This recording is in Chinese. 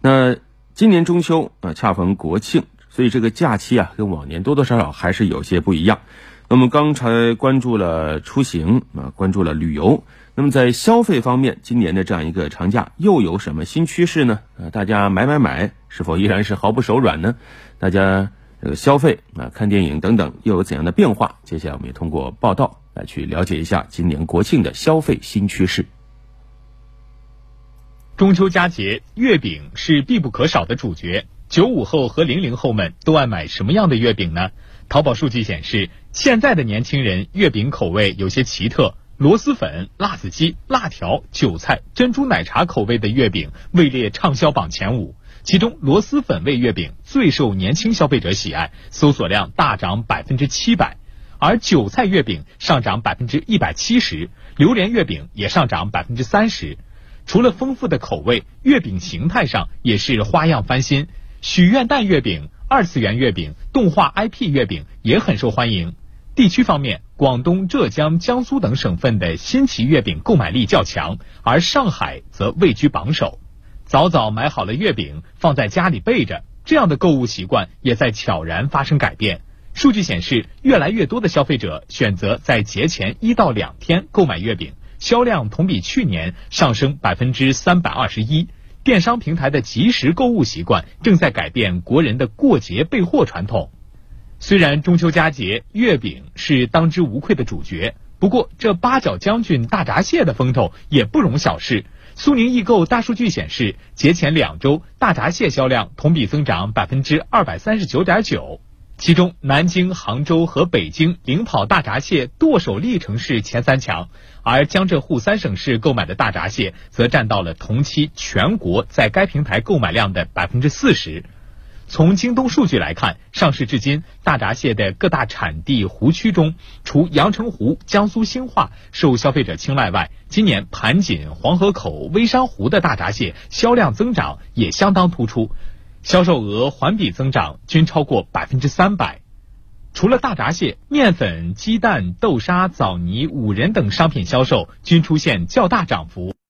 那今年中秋啊，恰逢国庆，所以这个假期啊，跟往年多多少少还是有些不一样。那么刚才关注了出行啊，关注了旅游。那么在消费方面，今年的这样一个长假又有什么新趋势呢？呃，大家买买买，是否依然是毫不手软呢？大家这个消费啊，看电影等等，又有怎样的变化？接下来我们也通过报道来去了解一下今年国庆的消费新趋势。中秋佳节，月饼是必不可少的主角。九五后和零零后们都爱买什么样的月饼呢？淘宝数据显示，现在的年轻人月饼口味有些奇特。螺蛳粉、辣子鸡、辣条、韭菜、珍珠奶茶口味的月饼位列畅销榜前五，其中螺蛳粉味月饼最受年轻消费者喜爱，搜索量大涨百分之七百，而韭菜月饼上涨百分之一百七十，榴莲月饼也上涨百分之三十。除了丰富的口味，月饼形态上也是花样翻新，许愿蛋月饼、二次元月饼、动画 IP 月饼也很受欢迎。地区方面，广东、浙江、江苏等省份的新奇月饼购买力较强，而上海则位居榜首。早早买好了月饼放在家里备着，这样的购物习惯也在悄然发生改变。数据显示，越来越多的消费者选择在节前一到两天购买月饼，销量同比去年上升百分之三百二十一。电商平台的即时购物习惯正在改变国人的过节备货传统。虽然中秋佳节月饼是当之无愧的主角，不过这八角将军大闸蟹的风头也不容小视。苏宁易购大数据显示，节前两周大闸蟹销量同比增长百分之二百三十九点九，其中南京、杭州和北京领跑大闸蟹剁手历城市前三强，而江浙沪三省市购买的大闸蟹则占到了同期全国在该平台购买量的百分之四十。从京东数据来看，上市至今，大闸蟹的各大产地湖区中，除阳澄湖、江苏兴化受消费者青睐外，今年盘锦、黄河口、微山湖的大闸蟹销量增长也相当突出，销售额环比增长均超过百分之三百。除了大闸蟹，面粉、鸡蛋、豆沙、枣泥、五仁等商品销售均出现较大涨幅。